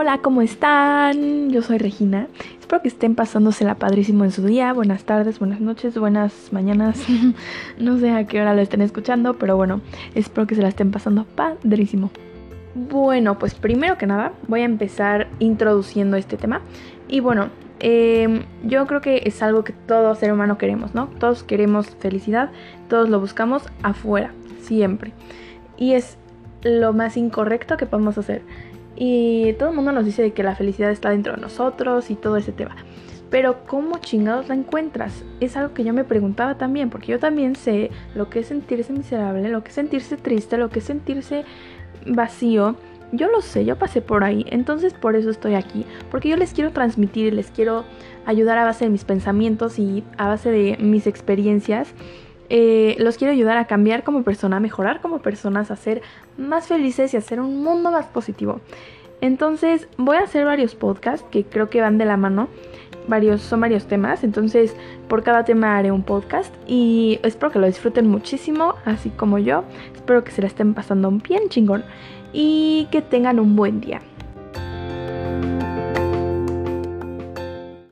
Hola, ¿cómo están? Yo soy Regina. Espero que estén pasándosela padrísimo en su día. Buenas tardes, buenas noches, buenas mañanas. no sé a qué hora lo estén escuchando, pero bueno, espero que se la estén pasando padrísimo. Bueno, pues primero que nada voy a empezar introduciendo este tema. Y bueno, em, yo creo que es algo que todo ser humano queremos, ¿no? Todos queremos felicidad, todos lo buscamos afuera, siempre. Y es lo más incorrecto que podemos hacer. Y todo el mundo nos dice que la felicidad está dentro de nosotros y todo ese tema. Pero ¿cómo chingados la encuentras? Es algo que yo me preguntaba también, porque yo también sé lo que es sentirse miserable, lo que es sentirse triste, lo que es sentirse vacío. Yo lo sé, yo pasé por ahí, entonces por eso estoy aquí, porque yo les quiero transmitir, les quiero ayudar a base de mis pensamientos y a base de mis experiencias. Eh, los quiero ayudar a cambiar como persona, a mejorar como personas, a ser más felices y a hacer un mundo más positivo. Entonces voy a hacer varios podcasts que creo que van de la mano. Varios, son varios temas, entonces por cada tema haré un podcast y espero que lo disfruten muchísimo, así como yo. Espero que se la estén pasando bien chingón y que tengan un buen día.